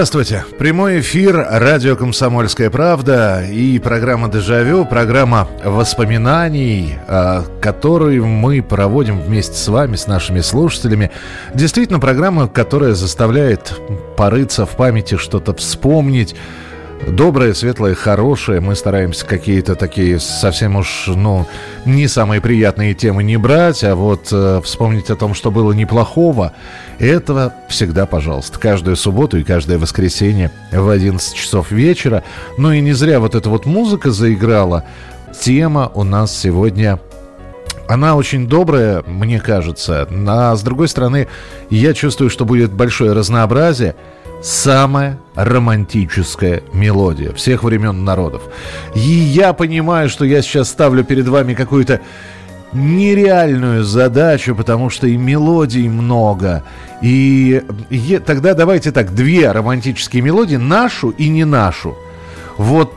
Здравствуйте. Прямой эфир радио «Комсомольская правда» и программа «Дежавю», программа воспоминаний, а, которую мы проводим вместе с вами, с нашими слушателями. Действительно, программа, которая заставляет порыться в памяти, что-то вспомнить, доброе, светлое, хорошее. Мы стараемся какие-то такие совсем уж, ну, не самые приятные темы не брать, а вот э, вспомнить о том, что было неплохого. Этого всегда, пожалуйста, каждую субботу и каждое воскресенье в 11 часов вечера. Ну и не зря вот эта вот музыка заиграла. Тема у нас сегодня она очень добрая, мне кажется. А с другой стороны, я чувствую, что будет большое разнообразие самая романтическая мелодия всех времен народов. И я понимаю, что я сейчас ставлю перед вами какую-то нереальную задачу, потому что и мелодий много. И, и тогда давайте так, две романтические мелодии, нашу и не нашу. Вот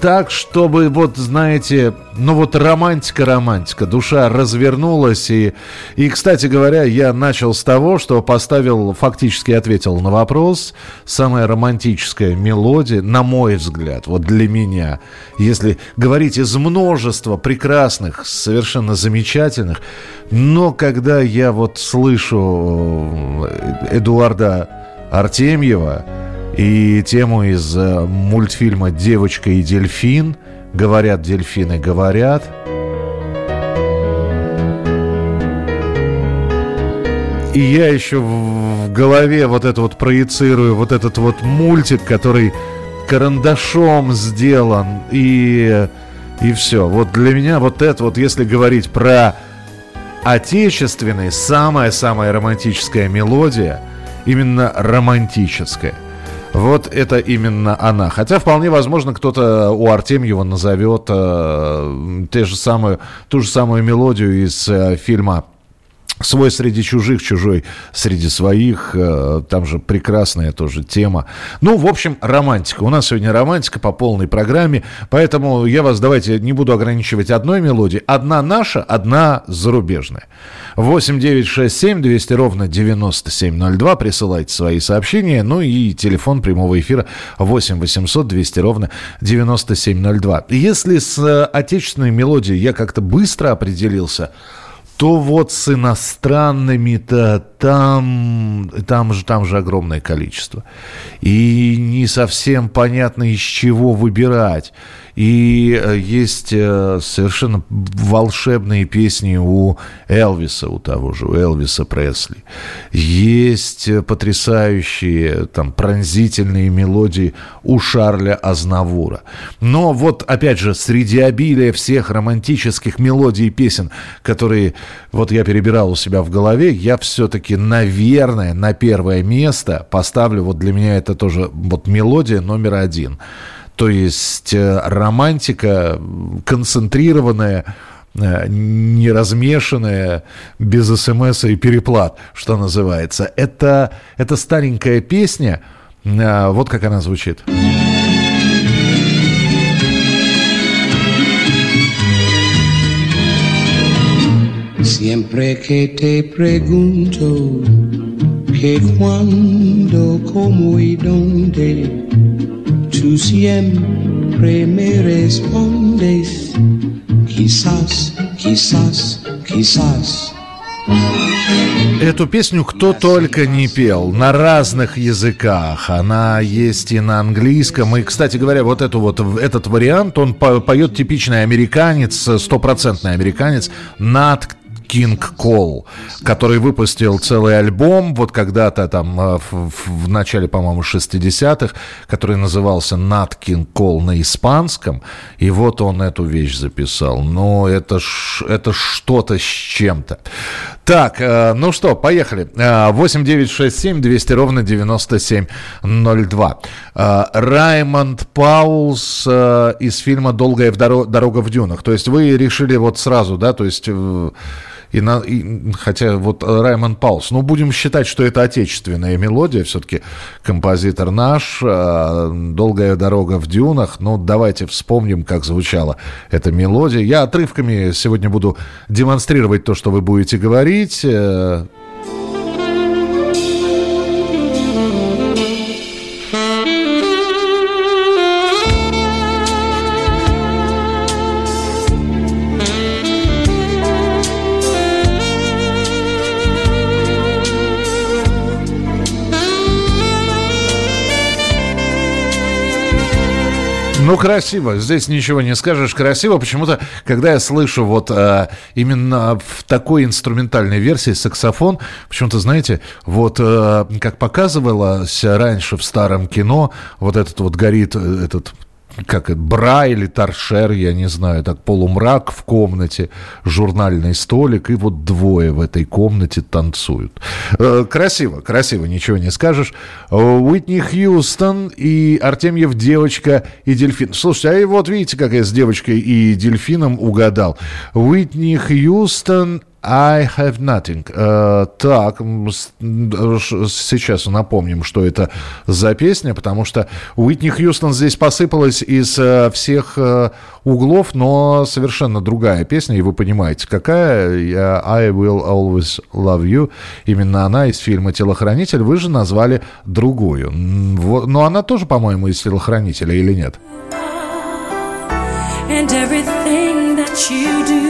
так, чтобы, вот, знаете, ну вот романтика-романтика, душа развернулась. И, и, кстати говоря, я начал с того, что поставил, фактически ответил на вопрос. Самая романтическая мелодия, на мой взгляд, вот для меня, если говорить из множества прекрасных, совершенно замечательных, но когда я вот слышу э, Эдуарда Артемьева, и тему из э, мультфильма «Девочка и дельфин». Говорят дельфины, говорят. И я еще в голове вот это вот проецирую, вот этот вот мультик, который карандашом сделан, и, и все. Вот для меня вот это вот, если говорить про отечественный, самая-самая романтическая мелодия, именно романтическая – вот это именно она. Хотя вполне возможно, кто-то у Артемьева назовет э, те же самую, ту же самую мелодию из э, фильма Свой среди чужих, чужой среди своих. Э, там же прекрасная тоже тема. Ну, в общем, романтика. У нас сегодня романтика по полной программе. Поэтому я вас, давайте, не буду ограничивать одной мелодией. Одна наша, одна зарубежная. 8 9 6 7 200 ровно 9702. Присылайте свои сообщения. Ну и телефон прямого эфира 8 800 200 ровно 9702. Если с э, отечественной мелодией я как-то быстро определился, то вот с иностранными-то там, там, же, там же огромное количество. И не совсем понятно, из чего выбирать. И э, есть э, совершенно волшебные песни у Элвиса, у того же, у Элвиса Пресли. Есть э, потрясающие, там, пронзительные мелодии у Шарля Азнавура. Но вот, опять же, среди обилия всех романтических мелодий и песен, которые вот я перебирал у себя в голове, я все-таки, наверное, на первое место поставлю, вот для меня это тоже вот мелодия номер один – то есть э, романтика концентрированная, э, не размешанная, без смс и переплат, что называется. Это, это старенькая песня, э, вот как она звучит. Siempre que te pregunto que cuando, cómo y dónde Tú siempre me respondes, quizás, quizás, quizás. Эту песню кто только не пел на разных языках. Она есть и на английском. И, кстати говоря, вот, эту вот этот вариант, он поет типичный американец, стопроцентный американец, Нат King Cole, который выпустил целый альбом вот когда-то там э, в, в начале, по-моему, 60-х, который назывался Nat King Cole на испанском, и вот он эту вещь записал. Но это, ж, это что-то с чем-то. Так, э, ну что, поехали. 8 9 6 7 200 ровно 9702. Э, Раймонд Паулс э, из фильма «Долгая дорога в дюнах». То есть вы решили вот сразу, да, то есть... И на, и, хотя вот Раймонд Паулс, ну, будем считать, что это отечественная мелодия, все-таки композитор наш, «Долгая дорога в дюнах», ну, давайте вспомним, как звучала эта мелодия. Я отрывками сегодня буду демонстрировать то, что вы будете говорить. Ну, красиво. Здесь ничего не скажешь. Красиво. Почему-то, когда я слышу вот э, именно в такой инструментальной версии саксофон, почему-то, знаете, вот э, как показывалось раньше в старом кино, вот этот вот горит э, этот как это, бра или торшер, я не знаю, так полумрак в комнате, журнальный столик, и вот двое в этой комнате танцуют. Э, красиво, красиво, ничего не скажешь. Уитни Хьюстон и Артемьев девочка и дельфин. Слушайте, а вот видите, как я с девочкой и дельфином угадал. Уитни Хьюстон I have nothing. Uh, так, сейчас напомним, что это за песня, потому что Уитни Хьюстон здесь посыпалась из uh, всех uh, углов, но совершенно другая песня, и вы понимаете, какая. I will always love you. Именно она из фильма «Телохранитель». Вы же назвали другую. Но она тоже, по-моему, из «Телохранителя» или нет? And everything that you do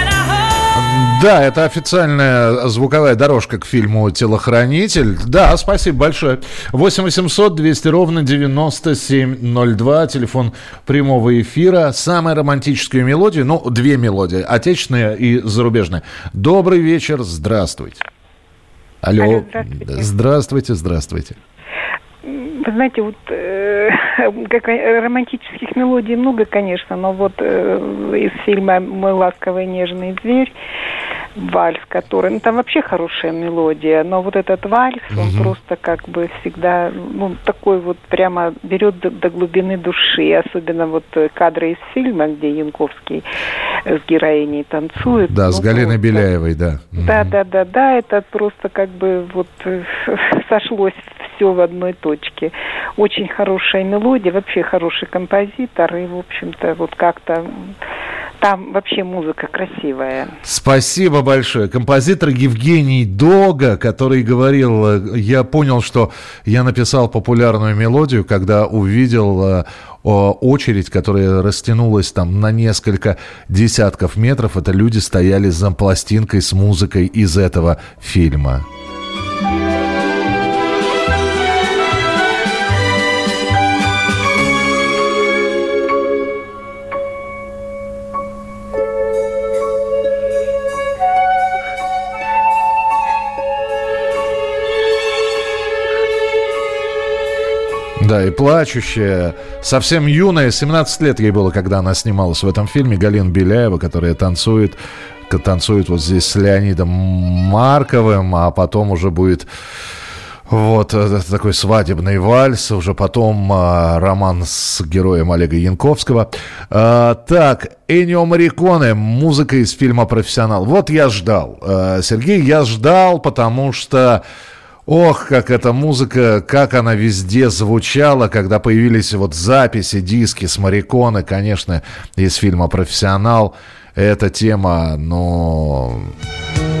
Да, это официальная звуковая дорожка к фильму «Телохранитель». Да, спасибо большое. 8 800 200 ровно 9702, телефон прямого эфира. Самая романтическая мелодия, ну, две мелодии, отечественная и зарубежная. Добрый вечер, здравствуйте. Алло, Алло здравствуйте. Здравствуйте, здравствуйте. Вы знаете, вот э, как, романтических мелодий много, конечно, но вот э, из фильма «Мой ласковый нежный зверь» вальс, который, ну там вообще хорошая мелодия, но вот этот вальс, он угу. просто как бы всегда, ну такой вот прямо берет до, до глубины души, особенно вот кадры из фильма, где Янковский с героиней танцует. Да, ну, с Галиной просто, Беляевой, да. Да, да, да, да, это просто как бы вот сошлось все в одной точке. Очень хорошая мелодия, вообще хороший композитор, и, в общем-то, вот как-то там вообще музыка красивая. Спасибо большое. Композитор Евгений Дога, который говорил, я понял, что я написал популярную мелодию, когда увидел э, очередь, которая растянулась там на несколько десятков метров. Это люди стояли за пластинкой с музыкой из этого фильма. И плачущая, совсем юная, 17 лет ей было, когда она снималась в этом фильме, Галина Беляева, которая танцует, танцует вот здесь с Леонидом Марковым, а потом уже будет вот э, такой свадебный вальс, уже потом а, роман с героем Олега Янковского. А, так, Энио Мариконе, музыка из фильма «Профессионал». Вот я ждал, а, Сергей, я ждал, потому что Ох, как эта музыка, как она везде звучала, когда появились вот записи, диски с Мариконы, конечно, из фильма «Профессионал». Эта тема, но... Ну...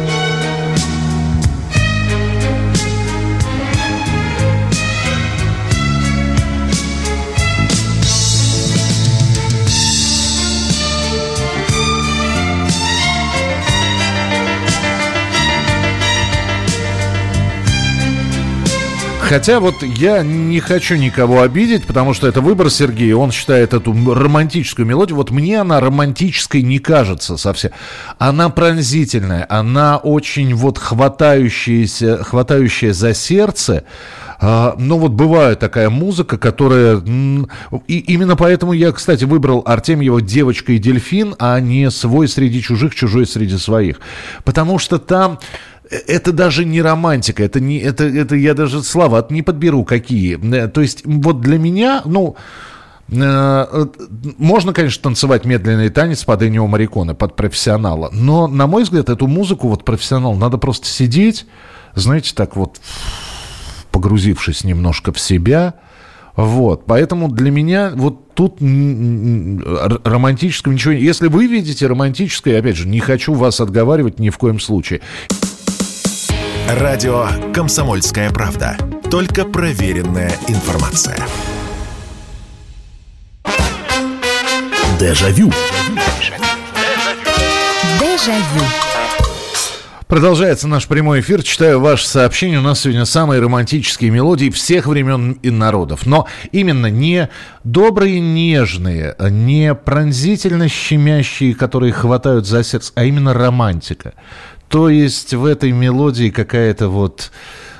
Хотя вот я не хочу никого обидеть, потому что это выбор Сергея. Он считает эту романтическую мелодию. Вот мне она романтической не кажется совсем. Она пронзительная, она очень вот хватающаяся, хватающая за сердце. А, ну вот бывает такая музыка, которая... И именно поэтому я, кстати, выбрал Артемьева «Девочка и дельфин», а не «Свой среди чужих, чужой среди своих». Потому что там это даже не романтика, это не, это, это я даже слова не подберу какие. Э, то есть вот для меня, ну, э, можно, конечно, танцевать медленный танец под Энио Мариконе, под профессионала, но, на мой взгляд, эту музыку вот профессионал надо просто сидеть, знаете, так вот погрузившись немножко в себя, вот, поэтому для меня вот тут романтического ничего... Если вы видите романтическое, опять же, не хочу вас отговаривать ни в коем случае. Радио «Комсомольская правда». Только проверенная информация. Дежавю. Дежавю. Продолжается наш прямой эфир. Читаю ваше сообщение. У нас сегодня самые романтические мелодии всех времен и народов. Но именно не добрые, нежные, не пронзительно щемящие, которые хватают за сердце, а именно романтика. То есть в этой мелодии какая-то вот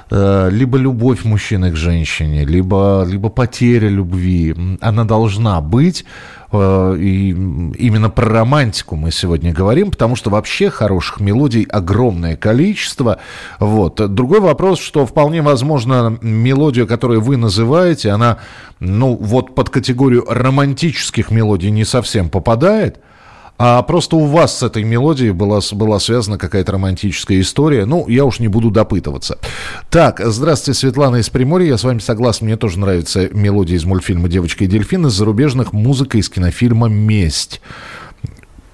э, либо любовь мужчины к женщине, либо, либо потеря любви. Она должна быть. Э, и именно про романтику мы сегодня говорим, потому что вообще хороших мелодий огромное количество. Вот. Другой вопрос, что вполне возможно мелодия, которую вы называете, она ну, вот под категорию романтических мелодий не совсем попадает – а просто у вас с этой мелодией была, была связана какая-то романтическая история. Ну, я уж не буду допытываться. Так, здравствуйте, Светлана из Приморья. Я с вами согласен. Мне тоже нравится мелодия из мультфильма «Девочка и дельфин». Из зарубежных музыка из кинофильма «Месть»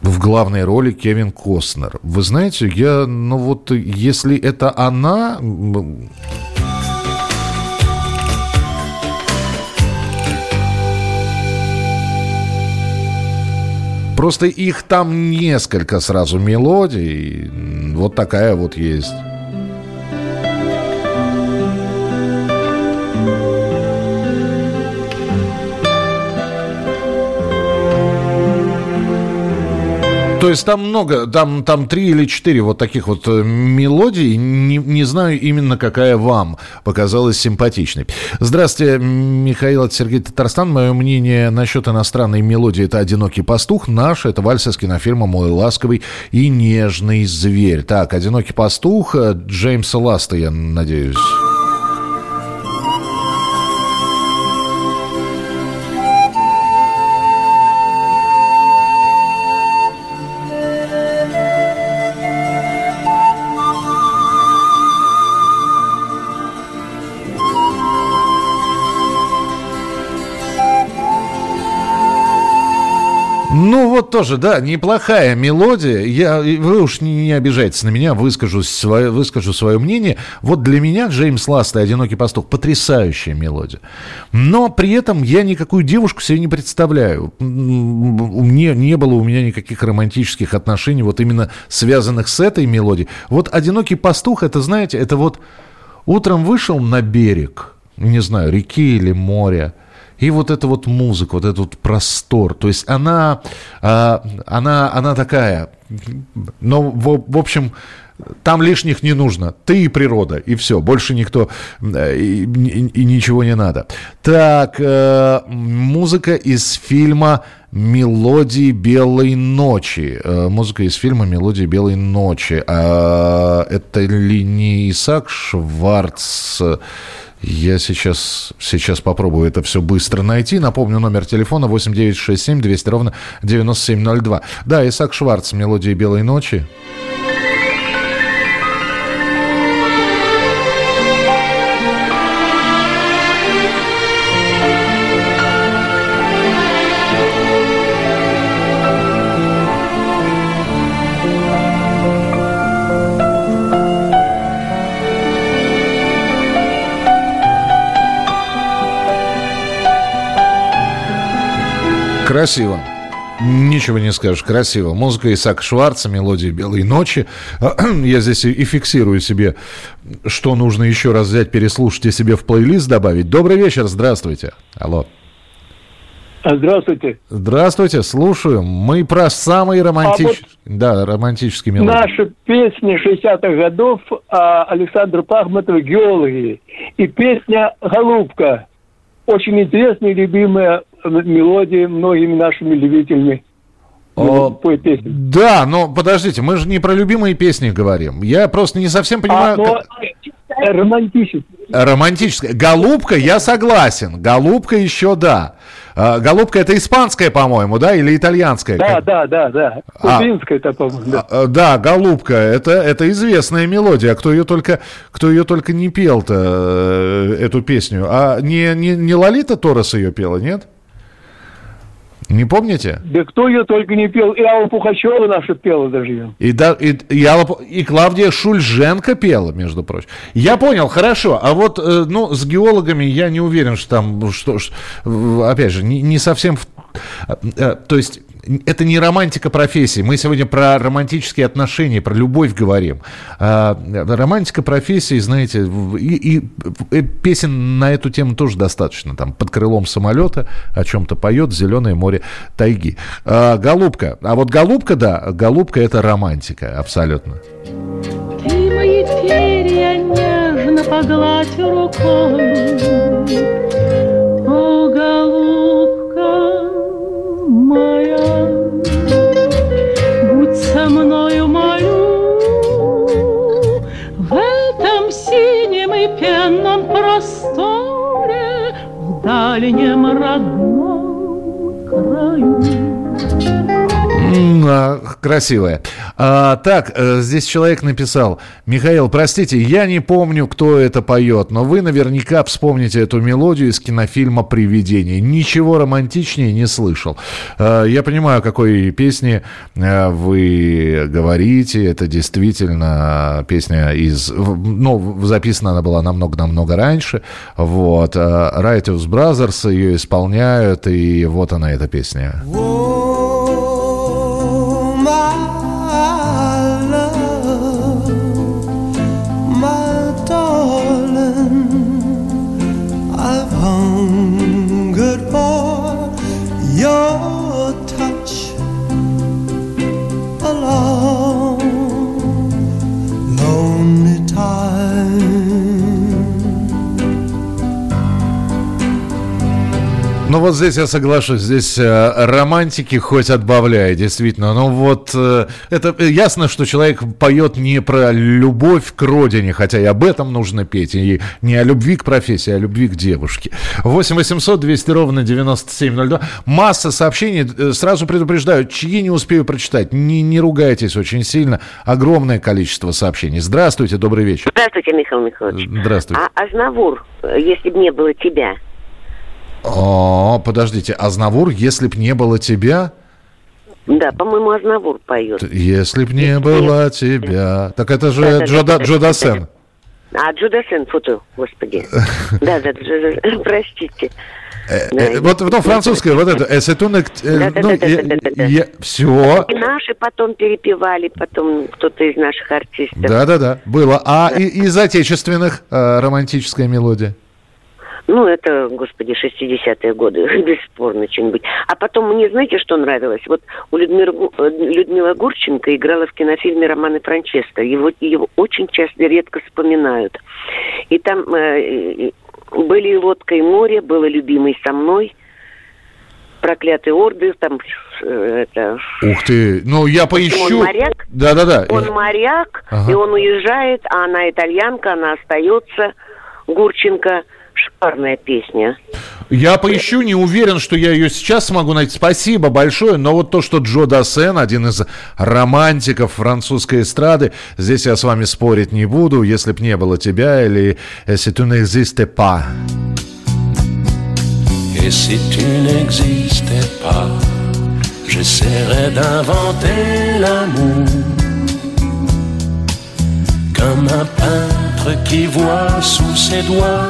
в главной роли Кевин Костнер. Вы знаете, я, ну вот, если это она, Просто их там несколько сразу мелодий. Вот такая вот есть. То есть там много, там, там три или четыре вот таких вот э, мелодий. Не, не знаю именно, какая вам показалась симпатичной. Здравствуйте, Михаил, это Сергей Татарстан. Мое мнение насчет иностранной мелодии – это «Одинокий пастух». Наш – это вальс из кинофильма «Мой ласковый и нежный зверь». Так, «Одинокий пастух» Джеймса Ласта, я надеюсь. Вот тоже, да, неплохая мелодия. Я, вы уж не, не обижайтесь на меня, выскажу свое, выскажу свое мнение. Вот для меня Джеймс Ласт и «Одинокий пастух» потрясающая мелодия. Но при этом я никакую девушку себе не представляю. Мне, не было у меня никаких романтических отношений, вот именно связанных с этой мелодией. Вот «Одинокий пастух», это, знаете, это вот утром вышел на берег, не знаю, реки или моря – и вот эта вот музыка, вот этот вот простор, то есть она, а, она, она такая, но в, в общем, там лишних не нужно. Ты и природа, и все. Больше никто э, и, и, и ничего не надо. Так, э, музыка из фильма «Мелодии белой ночи». Э, музыка из фильма «Мелодии белой ночи». А, это ли не Исаак Шварц? Я сейчас, сейчас попробую это все быстро найти. Напомню, номер телефона 8967 200 ровно 9702. Да, Исаак Шварц, «Мелодии белой ночи». Красиво. Ничего не скажешь, красиво. Музыка Исаака Шварца, мелодия «Белой ночи». Я здесь и фиксирую себе, что нужно еще раз взять, переслушать и себе в плейлист добавить. Добрый вечер, здравствуйте. Алло. А, здравствуйте. Здравствуйте, слушаю. Мы про самые романтические, а вот да, романтические мелодии. Наши песни 60-х годов а, Александра Пахматова «Геологи» и песня «Голубка». Очень интересная и любимая мелодия многими нашими любителями. О, да, но подождите, мы же не про любимые песни говорим. Я просто не совсем понимаю. А, но... Романтическая. Романтическая. Голубка, я согласен. Голубка еще да. А, голубка это испанская, по-моему, да, или итальянская? Да, да, да, да. Кубинская, а, по-моему. Да. А, да, голубка, это, это известная мелодия. А кто ее только, кто ее только не пел-то, э, эту песню? А не, не, не Лолита Торос ее пела, нет? Не помните? Да кто ее только не пел. И Алла Пухачева наша пела даже И, да, и, и, Алла, и Клавдия Шульженко пела, между прочим. Я понял, хорошо. А вот, э, ну, с геологами я не уверен, что там, что, опять же, не, не совсем... Э, э, то есть это не романтика профессии. Мы сегодня про романтические отношения, про любовь говорим. А, романтика профессии, знаете, и, и, и песен на эту тему тоже достаточно. Там под крылом самолета о чем-то поет зеленое море тайги. А, голубка. А вот голубка, да, голубка это романтика, абсолютно. Ты мои перья нежно погладь рукой, моя, будь со мною мою в этом синем и пенном просторе в дальнем родном краю красивая. А, так, э, здесь человек написал, Михаил, простите, я не помню, кто это поет, но вы наверняка вспомните эту мелодию из кинофильма «Привидение». Ничего романтичнее не слышал. А, я понимаю, о какой песне э, вы говорите. Это действительно песня из... Ну, записана она была намного-намного раньше. Вот. Righteous Brothers ее исполняют, и вот она, эта песня. Whoa. Вот здесь я соглашусь, здесь э, романтики хоть отбавляй, действительно. Но вот э, это ясно, что человек поет не про любовь к родине, хотя и об этом нужно петь, и не о любви к профессии, а о любви к девушке. 8 800 200 ровно 9702. Масса сообщений, э, сразу предупреждаю, чьи не успею прочитать, не, не ругайтесь очень сильно. Огромное количество сообщений. Здравствуйте, добрый вечер. Здравствуйте, Михаил Михайлович. Здравствуйте. А Азнавур, если бы не было тебя, о, подождите, Азнавур, если б не было тебя? Да, по-моему, Азнавур поет. Если б не было тебя. Так это же да, Джо, да, Джо Дасен. А, Джо Дасен, фото, господи. Да, да, простите. Э, э, вот ну, французское, вот это, эсетун, все. И наши потом перепевали, потом кто-то из наших артистов. Да-да-да, было. А из отечественных э, романтическая мелодия? Ну, это, господи, 60-е годы, бесспорно что-нибудь. А потом мне, знаете, что нравилось? Вот у Людмилы, э, Людмила Гурченко играла в кинофильме «Романы Франческо». Его, его очень часто, редко вспоминают. И там э, были и «Лодка и море», было «Любимый со мной», проклятые орды, там э, это... Ух ты, ну я поищу. Он моряк. Да-да-да. Он моряк, ага. и он уезжает, а она итальянка, она остается, Гурченко шикарная песня. Я поищу, не уверен, что я ее сейчас смогу найти. Спасибо большое. Но вот то, что Джо Дассен, один из романтиков французской эстрады, здесь я с вами спорить не буду, если б не было тебя или «Si tu n'existais pas». Et si tu n'existais pas, j'essaierais d'inventer l'amour comme un peintre qui voit sous ses doigts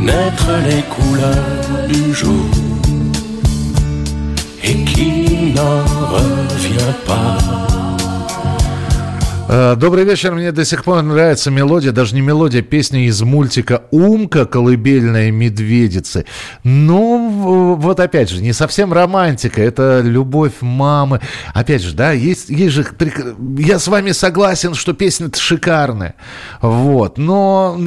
naître les couleurs du jour et qui revient pas. Э, Добрый вечер. Мне до сих пор нравится мелодия, даже не мелодия, песня из мультика «Умка. Колыбельная медведицы». Ну, вот опять же, не совсем романтика, это любовь мамы. Опять же, да, есть, есть же... Я с вами согласен, что песня шикарная. Вот. Но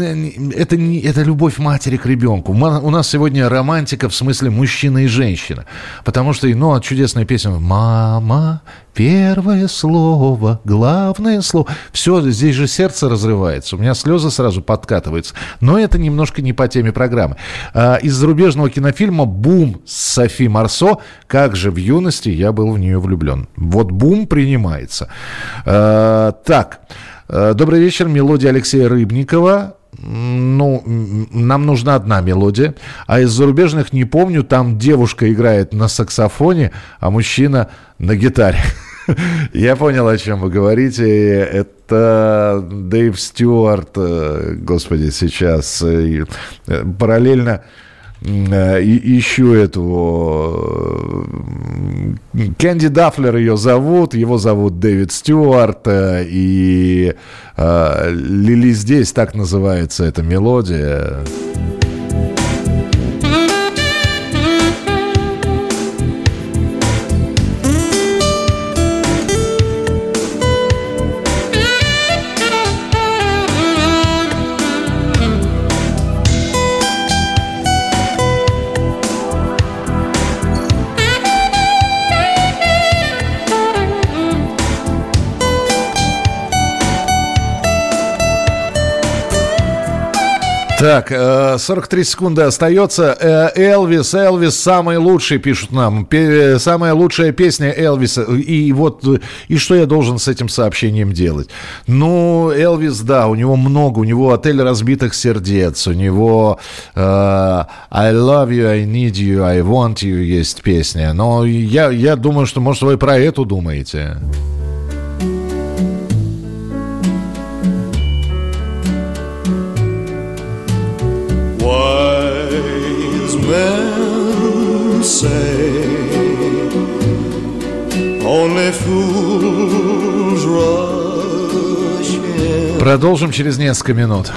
это, не, это любовь матери к ребенку. У нас сегодня романтика в смысле мужчина и женщина. Потому что, ну, а чудесная песня «Мама, Первое слово, главное слово. Все, здесь же сердце разрывается. У меня слезы сразу подкатываются. Но это немножко не по теме программы. А, из зарубежного кинофильма «Бум» с Софи Марсо. Как же в юности я был в нее влюблен. Вот «Бум» принимается. А, так. А, Добрый вечер. Мелодия Алексея Рыбникова. Ну, нам нужна одна мелодия. А из зарубежных не помню. Там девушка играет на саксофоне, а мужчина на гитаре. Я понял, о чем вы говорите. Это Дэйв Стюарт, э, господи, сейчас э, э, параллельно ищу эту Кэнди Дафлер ее зовут, его зовут Дэвид Стюарт, и Лили здесь так называется эта мелодия. Так, э, 43 секунды остается. Э, Элвис, Элвис самый лучший, пишут нам. Пе- самая лучшая песня Элвиса. И вот, э, и что я должен с этим сообщением делать? Ну, Элвис, да, у него много. У него «Отель разбитых сердец», у него э, «I love you, I need you, I want you» есть песня. Но я, я думаю, что, может, вы про эту думаете. Men say only fools rush in. Продолжим через несколько минут.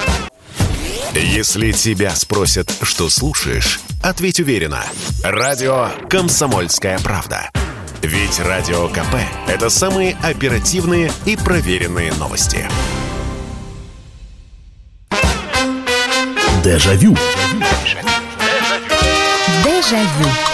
Если тебя спросят, что слушаешь, ответь уверенно. Радио «Комсомольская правда». Ведь Радио КП – это самые оперативные и проверенные новости. Дежавю. Дежавю. J'ai vu.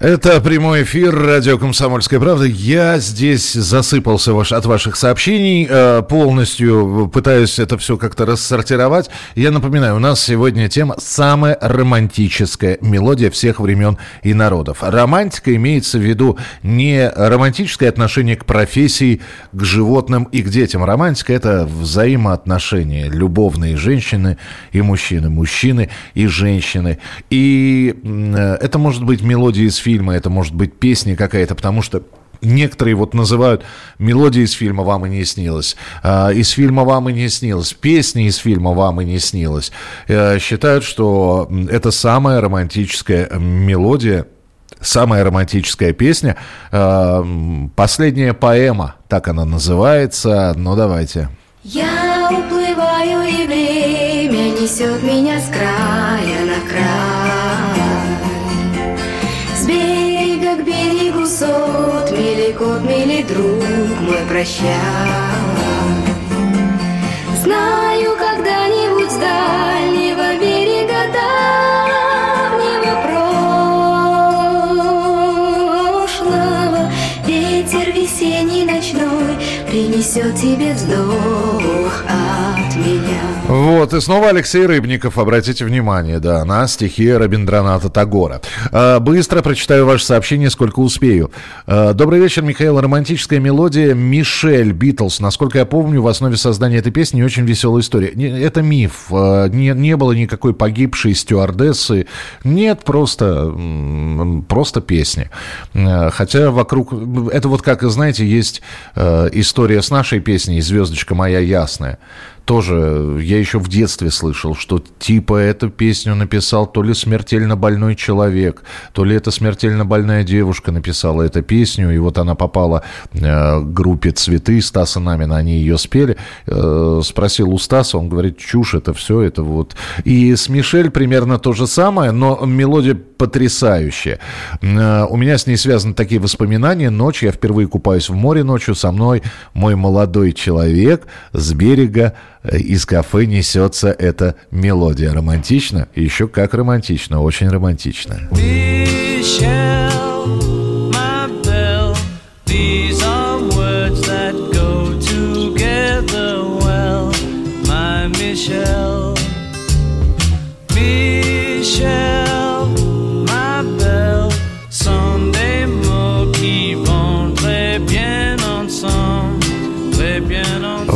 Это прямой эфир радио «Комсомольская правда». Я здесь засыпался ваш, от ваших сообщений, э, полностью пытаюсь это все как-то рассортировать. Я напоминаю, у нас сегодня тема «Самая романтическая мелодия всех времен и народов». Романтика имеется в виду не романтическое отношение к профессии, к животным и к детям. Романтика – это взаимоотношения любовные женщины и мужчины, мужчины и женщины. И э, это может быть мелодия из фильма, это может быть песня какая-то, потому что Некоторые вот называют мелодии из фильма «Вам и не снилось», а, из фильма «Вам и не снилось», песни из фильма «Вам и не снилось». Э, Считают, что это самая романтическая мелодия, самая романтическая песня. Э, Последняя поэма, так она называется. Ну, давайте. Я уплываю, и время несет меня с края на край. Друг мой, прощай. Знаю, когда-нибудь с дальнего берега давнего прошлого Ветер весенний ночной принесет тебе вздох. Вот, и снова Алексей Рыбников, обратите внимание, да, на стихи Рабиндраната Тагора. Э, Быстро прочитаю ваше сообщение, сколько успею. Э, Добрый вечер, Михаил. Романтическая мелодия «Мишель» Битлз. Насколько я помню, в основе создания этой песни очень веселая история. Это миф. Э, Не, не было никакой погибшей стюардессы. Нет, просто, просто песни. Хотя вокруг... Это вот как, знаете, есть история с нашей песней «Звездочка моя ясная». Тоже, я еще в детстве слышал, что типа эту песню написал то ли смертельно больной человек, то ли это смертельно больная девушка написала эту песню, и вот она попала э, группе «Цветы» Стаса Намина, они ее спели. Э, спросил у Стаса, он говорит, чушь это все, это вот. И с Мишель примерно то же самое, но мелодия потрясающая. Э, у меня с ней связаны такие воспоминания. Ночь, я впервые купаюсь в море ночью, со мной мой молодой человек с берега из кафе несется эта мелодия. Романтично? Еще как романтично, очень романтично. Michelle, my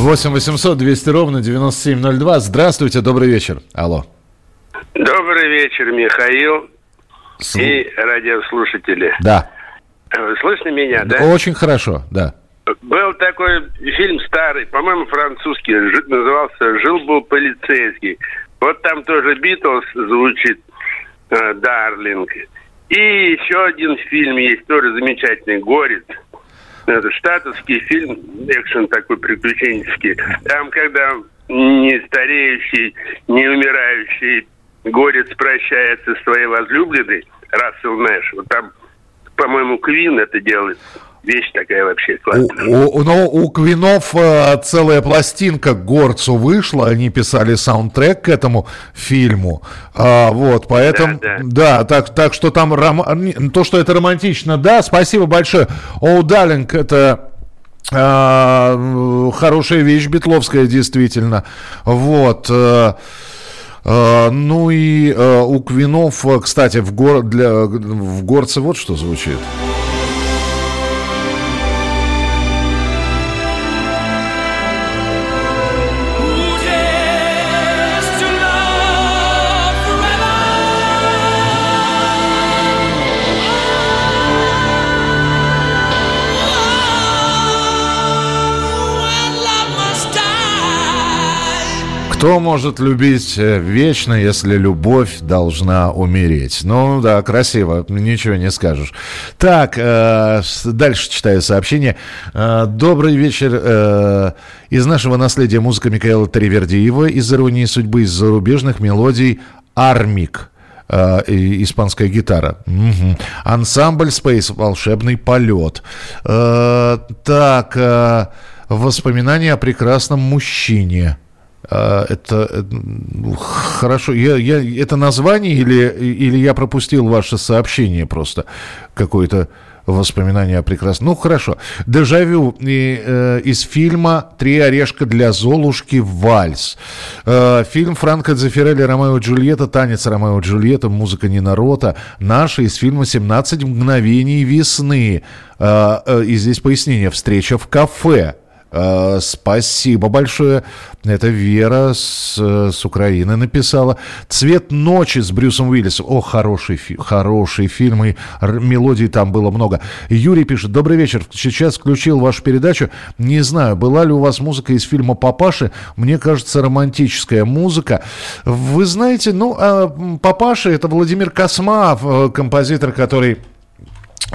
8 800 200 ровно 9702. Здравствуйте, добрый вечер. Алло. Добрый вечер, Михаил Слу- и радиослушатели. Да. Слышно меня, да? Очень хорошо, да. Был такой фильм старый, по-моему, французский, назывался «Жил-был полицейский». Вот там тоже Битлз звучит, э, «Дарлинг». И еще один фильм есть, тоже замечательный, «Горец». Это штатовский фильм, экшен такой приключенческий. Там, когда не стареющий, не умирающий горец прощается со своей возлюбленной, Рассел Нэш, вот там, по-моему, Квин это делает. Вещь такая вообще У, классная. у- но у Квинов э, целая пластинка к горцу вышла, они писали саундтрек к этому фильму, А, вот, поэтому, Да, да, так, так что там, не, то, что это романтично, да, спасибо большое. О, Далинг, это м, хорошая вещь битловская, действительно, вот, э, э, ну и э, у Квинов, э, кстати, в, гор, для, в горце вот что звучит. Кто может любить э, вечно, если любовь должна умереть? Ну да, красиво, ничего не скажешь. Так, э, дальше читаю сообщение. Э, добрый вечер. э, из нашего наследия музыка Михаила Таривердиева, из «Иронии судьбы», из зарубежных мелодий «Армик». Э, испанская гитара. Мгм. Ансамбль Space волшебный полет. Э, так, э, воспоминания о прекрасном мужчине. А, Это э, ну, хорошо. Я, я, это название или, или я пропустил ваше сообщение просто? Какое-то воспоминание о прекрасном. Ну, хорошо. Дежавю и, э, из фильма «Три орешка для Золушки. Вальс». Э, фильм Франко Дзефирелли «Ромео и Джульетта», «Танец Ромео и Джульетта», музыка Нина Рота. Наша из фильма «17 мгновений весны». Э, э, и здесь пояснение. «Встреча в кафе». Э, Спасибо большое. Это Вера с, с Украины написала. «Цвет ночи» с Брюсом Уиллисом. О, хороший, фи- хороший фильм. И мелодий там было много. Юрий пишет. Добрый вечер. Сейчас включил вашу передачу. Не знаю, была ли у вас музыка из фильма «Папаши». Мне кажется, романтическая музыка. Вы знаете, ну, а, «Папаши» — это Владимир Космав, э, композитор, который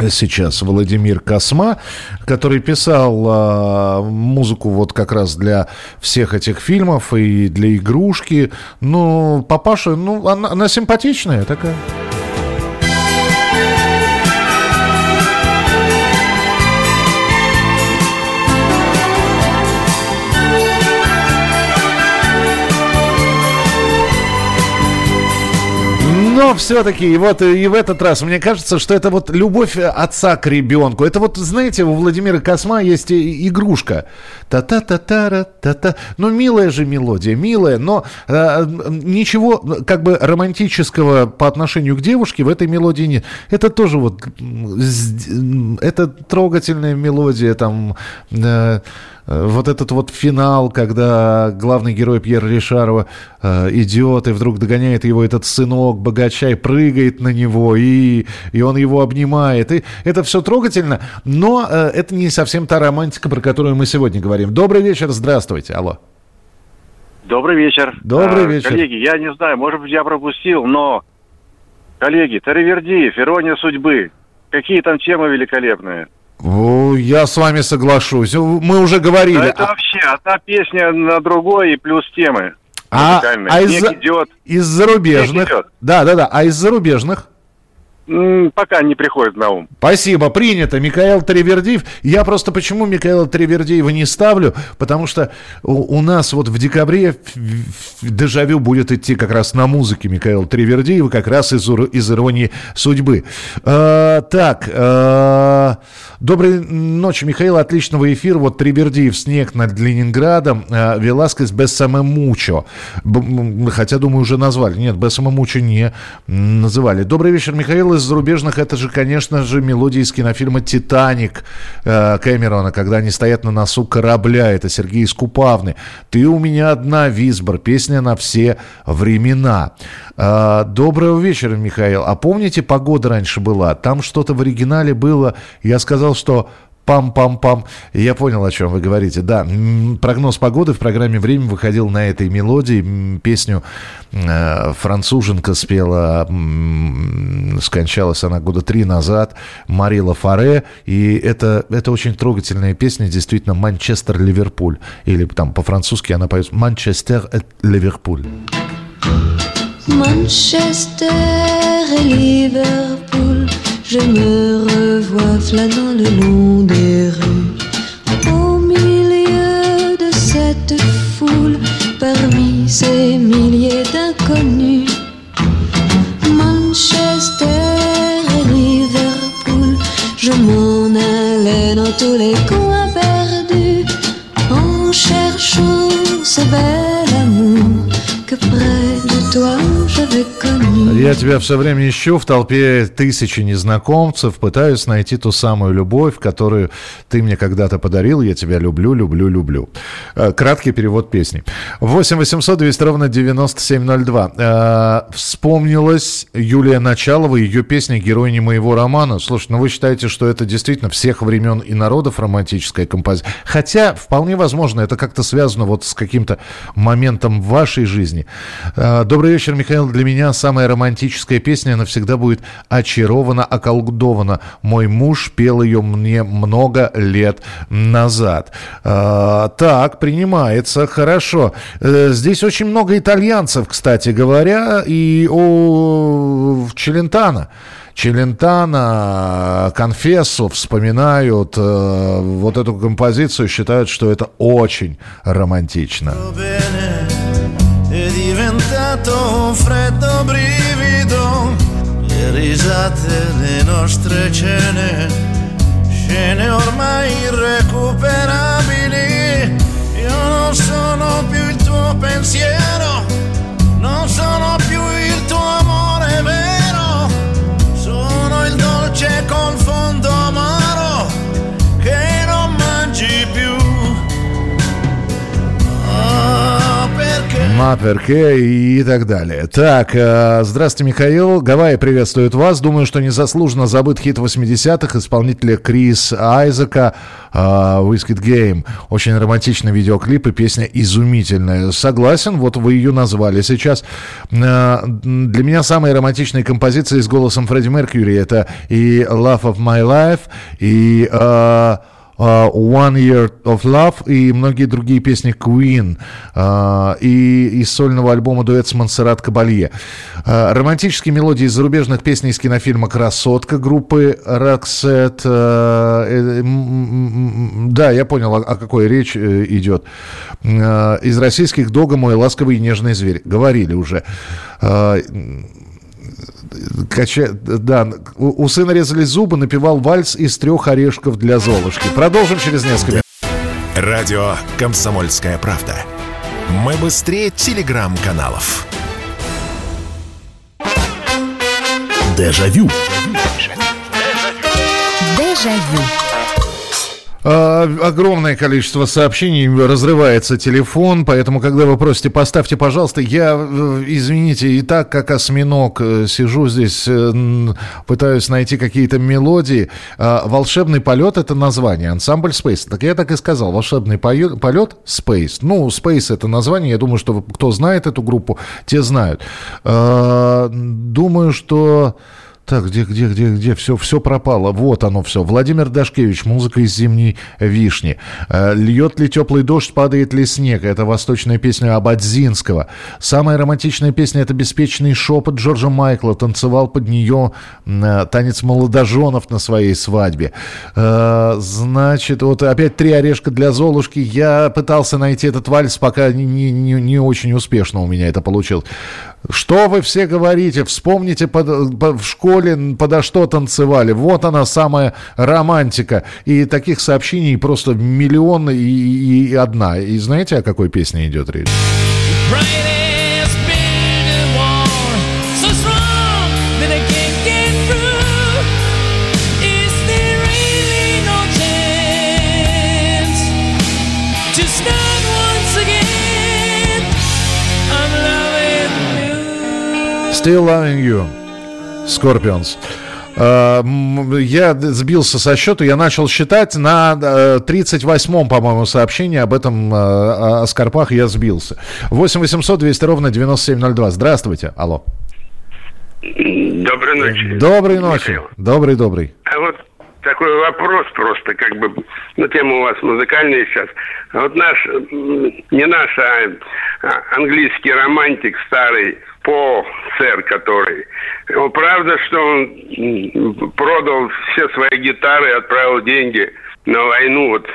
сейчас Владимир Косма, который писал а, музыку вот как раз для всех этих фильмов и для игрушки. Ну, папаша, ну, она, она симпатичная такая. Но все-таки, вот и в этот раз, мне кажется, что это вот любовь отца к ребенку. Это вот, знаете, у Владимира Косма есть игрушка. Та-та-та-та-та-та. Ну, милая же мелодия, милая, но э, ничего как бы романтического по отношению к девушке в этой мелодии нет. Это тоже вот, это трогательная мелодия, там, э, вот этот вот финал, когда главный герой Пьер Ришарова э, идет и вдруг догоняет его этот сынок богача и прыгает на него, и, и он его обнимает. И это все трогательно, но э, это не совсем та романтика, про которую мы сегодня говорим. Добрый вечер, здравствуйте, алло. Добрый вечер. Добрый А, вечер. Коллеги, я не знаю, может быть, я пропустил, но... Коллеги, Таривердиев, «Ирония судьбы». Какие там темы великолепные. Я с вами соглашусь. Мы уже говорили. Да это вообще одна песня на другой и плюс темы. А, а из, идет. из зарубежных. Да, да, да. А из зарубежных? Пока не приходит на ум. Спасибо, принято. Михаил Тривердиев. Я просто почему Михаила Тривердиева не ставлю? Потому что у, у нас вот в декабре дежавю будет идти как раз на музыке Михаила Тривердиева, как раз из, из «Иронии судьбы». Э, так, э, доброй ночи, Михаил. Отличного эфира. Вот Тривердиев «Снег над Ленинградом», э, Веласкес «Без самомучо». Б- м, Хотя, думаю, уже назвали. Нет, «Без самомучо» не называли. Добрый вечер, Михаил. Из зарубежных это же, конечно же, мелодия из кинофильма «Титаник» э, Кэмерона, когда они стоят на носу корабля. Это Сергей Скупавны. «Ты у меня одна, Висбор». Песня на все времена. Э, Доброго вечера, Михаил. А помните, погода раньше была? Там что-то в оригинале было. Я сказал, что Пам-пам-пам. Я понял, о чем вы говорите. Да, прогноз погоды в программе «Время» выходил на этой мелодии. Песню э, француженка спела, скончалась она года три назад, Марила Фаре. И это, это очень трогательная песня, действительно, «Манчестер-Ливерпуль». Или там по-французски она поет «Манчестер-Ливерпуль». Je me revois flânant le long des rues. Au milieu de cette foule, parmi ces milliers d'inconnus. Manchester et Liverpool, je m'en allais dans tous les coins perdus, en cherchant ce bel amour que près de toi. Я тебя все время ищу в толпе тысячи незнакомцев, пытаюсь найти ту самую любовь, которую ты мне когда-то подарил. Я тебя люблю, люблю, люблю. Э, Краткий перевод песни. 8 800 200 ровно 9702. Э, Вспомнилась Юлия Началова, ее песня «Герой не моего романа». Слушай, ну вы считаете, что это действительно всех времен и народов романтическая композиция? Хотя, вполне возможно, это как-то связано вот с каким-то моментом в вашей жизни. Э, Добрый вечер, Михаил. Для меня самая романтическая песня навсегда будет «Очарована, околдована». Мой муж пел ее мне много лет назад. Э, Так, принимается, хорошо. Э, Здесь очень много итальянцев, кстати говоря, и о Челентано. Челентано, Конфессу вспоминают э, вот эту композицию, считают, что это очень романтично. freddo brivido risate le nostre cene scene ormai irrecuperabili perché Ма перке и так далее. Так, э, здравствуйте, Михаил. Гавайи приветствует вас. Думаю, что незаслуженно забыт хит 80-х исполнителя Крис Айзека э, «Whiskey Game». Очень романтичный видеоклип и песня изумительная. Согласен, вот вы ее назвали сейчас. Э, Для меня самые романтичные композиции с голосом Фредди Меркьюри это и «Love of My Life», и... э, Uh, One Year of Love и многие другие песни Queen uh, и из сольного альбома дуэт с Монсеррат Кабалье. Uh, романтические мелодии из зарубежных песней из кинофильма «Красотка» группы Roxette. Да, я понял, о, о какой речь идет. Из российских «Дога мой ласковый и нежный зверь». Говорили уже. Кача... Да, у, у сына резали зубы, напевал вальс из трех орешков для Золушки. Продолжим через несколько минут. Радио «Комсомольская правда». Мы быстрее телеграм-каналов. Дежавю. Дежавю. А, огромное количество сообщений, разрывается телефон, поэтому, когда вы просите, поставьте, пожалуйста, я, э, извините, и так, как осьминог, э, сижу здесь, э, пытаюсь найти какие-то мелодии. А, «Волшебный полет» — это название, ансамбль Space. Так я так и сказал, «Волшебный полет» — Space. Ну, Space — это название, я думаю, что кто знает эту группу, те знают. А, Думаю, что... Так, где, где, где, где? Все, все пропало. Вот оно все. Владимир Дашкевич, музыка из зимней вишни. Э, Льет ли теплый дождь, падает ли снег? Это восточная песня Абадзинского. Самая романтичная песня это беспечный шепот Джорджа Майкла. Танцевал под нее э, танец молодоженов на своей свадьбе. Э, Значит, вот опять три орешка для Золушки. Я пытался найти этот вальс, пока не, не, не- не очень успешно у меня это получилось. Что вы все говорите? Вспомните, под- по- в школе подо что танцевали. Вот она, самая романтика. И таких сообщений просто миллион и, и- и одна. И знаете, о какой песне идет речь? Still Loving You. Scorpions. Э, Я сбился со счета, я начал считать на э, 38-м, по-моему, сообщении об этом, э, о Скорпах я сбился. 8 800 200 ровно 9702. Здравствуйте. Алло. Доброй ночи. Доброй ночи. Михаил. Добрый, добрый. А вот такой вопрос просто, как бы, ну, тема у вас музыкальная сейчас. А Вот наш, не наш, а, английский романтик старый, Пол Сэр, который, правда, что он продал все свои гитары и отправил деньги на войну вот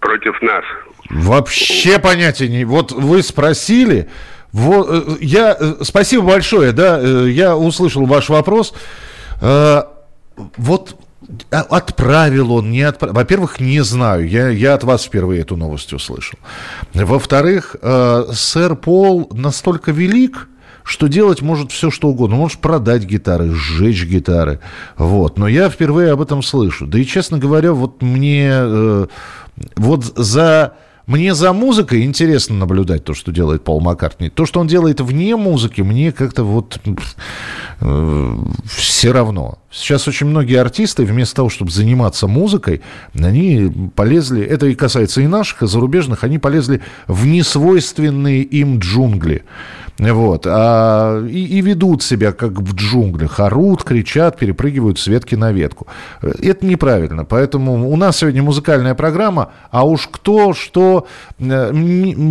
против нас? Вообще понятия не... Вот вы спросили, вот, э, я... э, Спасибо большое, да, э, я услышал ваш вопрос. Вот а- отправил он, не отправил. Во-первых, не знаю, я, я от вас впервые эту новость услышал. Во-вторых, сэр Пол настолько велик, что делать может все, что угодно. Может продать гитары, сжечь гитары. Вот. Но я впервые об этом слышу. Да и, честно говоря, вот мне... э, вот за... Мне за музыкой интересно наблюдать то, что делает Пол Маккартни. То, что он делает вне музыки, мне как-то вот все равно. Сейчас очень многие артисты, вместо того, чтобы заниматься музыкой, они полезли, это и касается и наших, и зарубежных, они полезли в несвойственные им джунгли. Вот. А, и, и ведут себя как в джунглях. Орут, кричат, перепрыгивают с ветки на ветку. Это неправильно. Поэтому у нас сегодня музыкальная программа, а уж кто, что... э,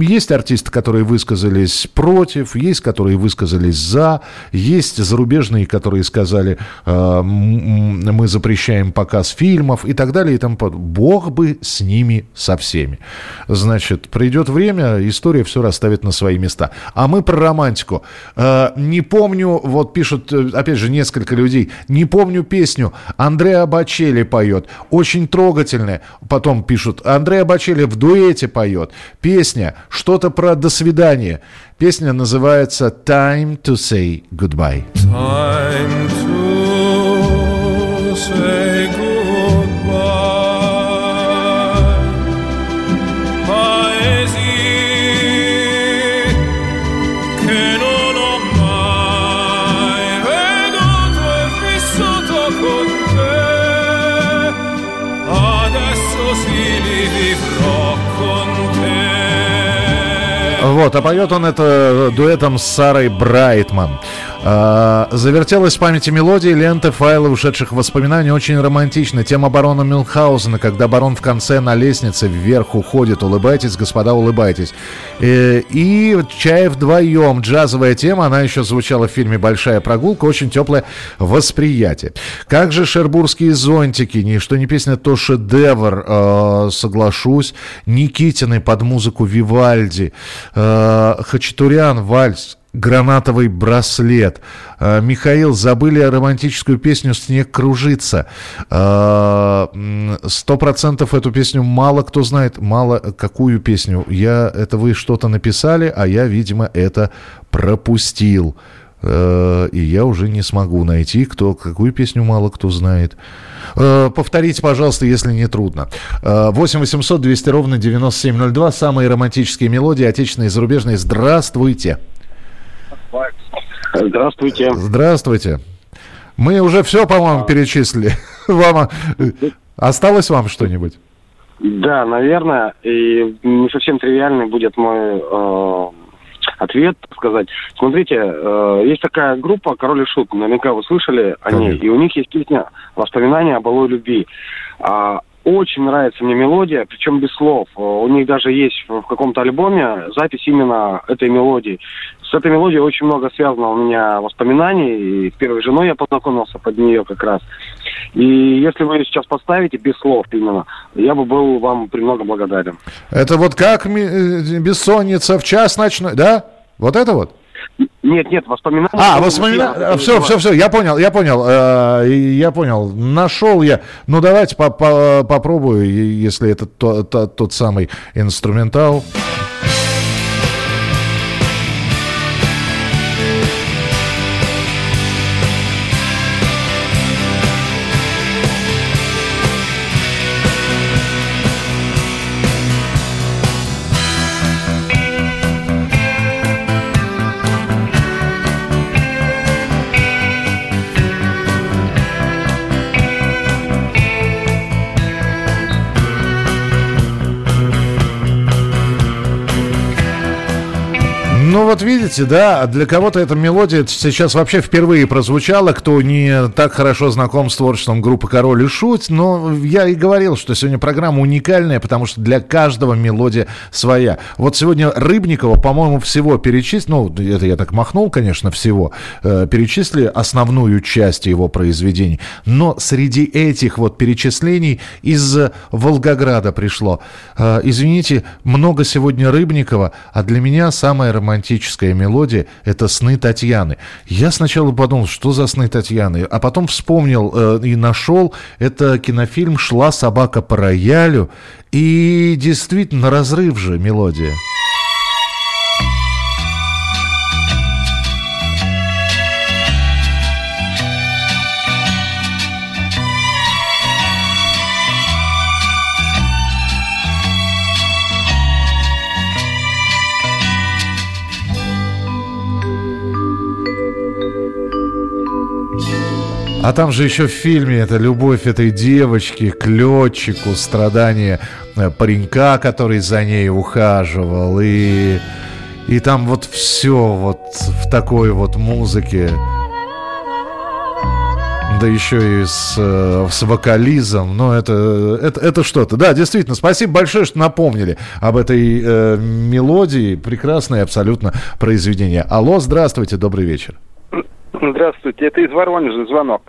Есть артисты, которые высказались против, есть, которые высказались за, есть зарубежные, которые сказали, э, мы запрещаем показ фильмов и так далее. И под- Бог бы с ними со всеми. Значит, придет время, история все расставит на свои места. А мы про романтику. Э, не помню, вот пишут, э, опять же, несколько людей, не помню песню. Андреа Бачели поет. Очень трогательная. Потом пишут, Андреа Бачели в дуэте поет. Песня, что-то про «До свидания». Песня называется «Time to say goodbye». Time to say goodbye. Вот, а поет он это дуэтом с Сарой Брайтман. А, Завертелась в памяти мелодии, ленты, файлы ушедших воспоминаний. Очень романтично. Тема барона Мюнхгаузена, когда барон в конце на лестнице вверх уходит. Улыбайтесь, господа, улыбайтесь. Э, И «Чай вдвоем». Джазовая тема, она еще звучала в фильме «Большая прогулка». Очень теплое восприятие. Как же «Шербургские зонтики». Ничто не песня, то шедевр, э, соглашусь. Никитины под музыку Вивальди. Э, Хачатурян, вальс. Гранатовый браслет. Э, Михаил, забыли романтическую песню «Снег кружится». М, Сто процентов эту песню мало кто знает. Мало какую песню. Я, это вы что-то написали, а я, видимо, это пропустил. Э, и я уже не смогу найти, кто какую песню мало кто знает. Повторите, пожалуйста, если не трудно. Э, 8 800 200 ровно 9702. Самые романтические мелодии, отечественные и зарубежные. Здравствуйте. Здравствуйте. Мы уже все, по-моему, перечислили. Вам э, осталось вам что-нибудь? Да, наверное, и не совсем тривиальный будет мой э, ответ, сказать. Смотрите, э, есть такая группа «Король и Шут», наверняка вы слышали о ней, и у них есть песня «Воспоминания о былой любви». А, очень нравится мне мелодия, причем без слов. Э, У них даже есть в каком-то альбоме запись именно этой мелодии. С этой мелодией очень много связано у меня воспоминаний. И с первой женой я познакомился под нее как раз. И если вы ее сейчас поставите без слов именно, я бы был вам премного благодарен. Это вот как э, бессонница в час ночной, да? Вот это вот? Нет, нет, воспоминания. А, воспоминания. Все, все, все, я понял, я понял, э, я понял. Нашел я. Ну, давайте по- по- попробую, если это то- то- тот самый инструментал. Видите, да, для кого-то эта мелодия сейчас вообще впервые прозвучала, кто не так хорошо знаком с творчеством группы «Король и Шут», но я и говорил, что сегодня программа уникальная, потому что для каждого мелодия своя. Вот сегодня Рыбникова, по-моему, всего перечислил, ну, это я так махнул, конечно, всего, э, перечислили основную часть его произведений, но среди этих вот перечислений из Волгограда пришло. Э, извините, много сегодня Рыбникова, а для меня самая романтическая мелодия – это «Сны Татьяны». Я сначала подумал, что за «Сны Татьяны», а потом вспомнил э, и нашел, это кинофильм «Шла собака по роялю», и действительно разрыв же мелодия. А там же еще в фильме это любовь этой девочки к летчику, страдания э, паренька, который за ней ухаживал. И, и там вот все вот в такой вот музыке. Да еще и с, э, с вокализом. Ну, это, это, это что-то. Да, действительно, спасибо большое, что напомнили об этой э, мелодии. Прекрасное абсолютно произведение. Алло, здравствуйте, добрый вечер. Здравствуйте, это из Воронежа звонок.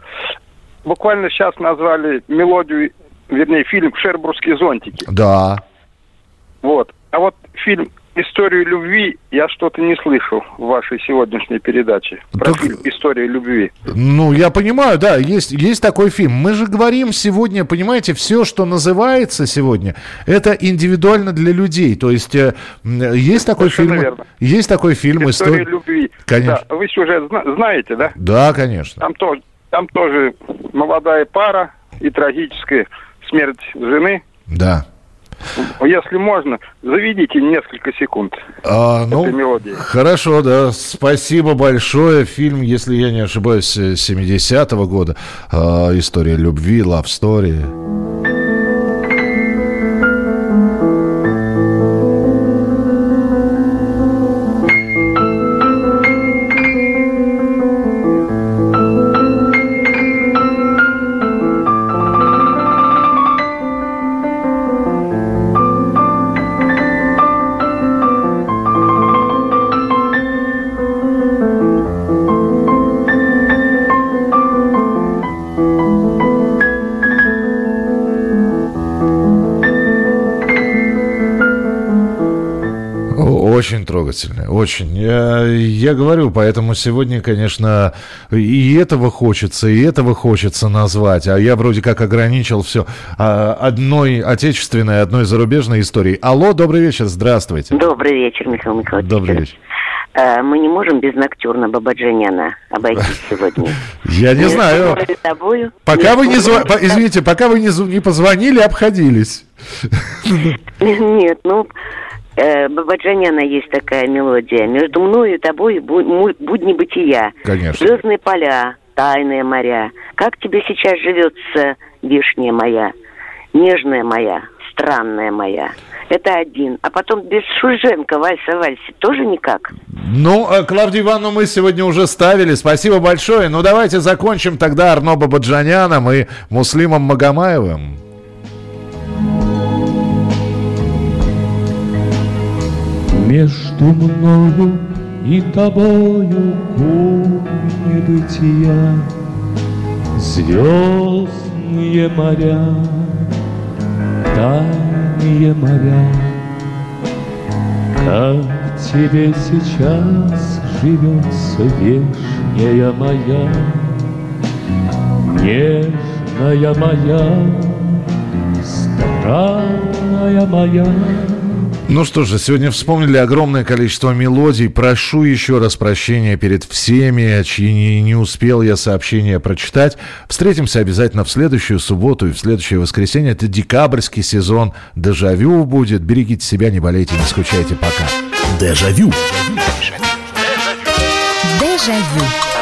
Буквально сейчас назвали мелодию, вернее, фильм «Шербургские зонтики». Да. Вот. А вот фильм «Историю любви» я что-то не слышал в вашей сегодняшней передаче. Про Так- фильм «История любви». Ну, я понимаю, да, есть, есть такой фильм. Мы же говорим сегодня, понимаете, все, что называется сегодня, это индивидуально для людей. То есть э, есть такой Совершенно фильм, верно. есть такой фильм «История «История». любви». Конечно. Да, вы сюжет зна- знаете, да? Да, конечно. Там тоже, там тоже молодая пара и трагическая смерть жены. Да. Если можно, заведите несколько секунд А, ну, мелодии. хорошо, да. Спасибо большое. Фильм, если я не ошибаюсь, э, 70-го года. А, история любви, love story. Очень трогательно, очень. Я, я говорю, поэтому сегодня, конечно, и этого хочется, и этого хочется назвать. А я вроде как ограничил все одной отечественной, одной зарубежной историей. Алло, добрый вечер, здравствуйте. Добрый вечер, Михаил Михайлович. Добрый вечер. э, мы не можем без ноктюрна Бабаджаняна обойтись сегодня. Я не знаю. Пока вы не по- извините, пока вы не позвонили, обходились. Нет, ну, э, Бабаджаняна есть такая мелодия. Между мной и тобой бу- будни бытия. Конечно. Звездные поля, тайные моря. Как тебе сейчас живется, вишня моя, нежная моя, странная моя? Это один. А потом без Шульженко вальса вальсе тоже никак. Ну, э, Клавдию Ивановну мы сегодня уже ставили. Спасибо большое. Ну, давайте закончим тогда Арно Бабаджаняном и Муслимом Магомаевым. Между мною и тобою кухни бытия Звездные моря, тайные моря. Как тебе сейчас живется вешняя моя Нежная моя, странная моя Ну что же, сегодня вспомнили огромное количество мелодий. Прошу еще раз прощения перед всеми, чьи не, не успел я сообщения прочитать. Встретимся обязательно в следующую субботу и в следующее воскресенье. Это декабрьский сезон. Дежавю будет. Берегите себя, не болейте, не скучайте. Пока. Дежавю. Дежавю.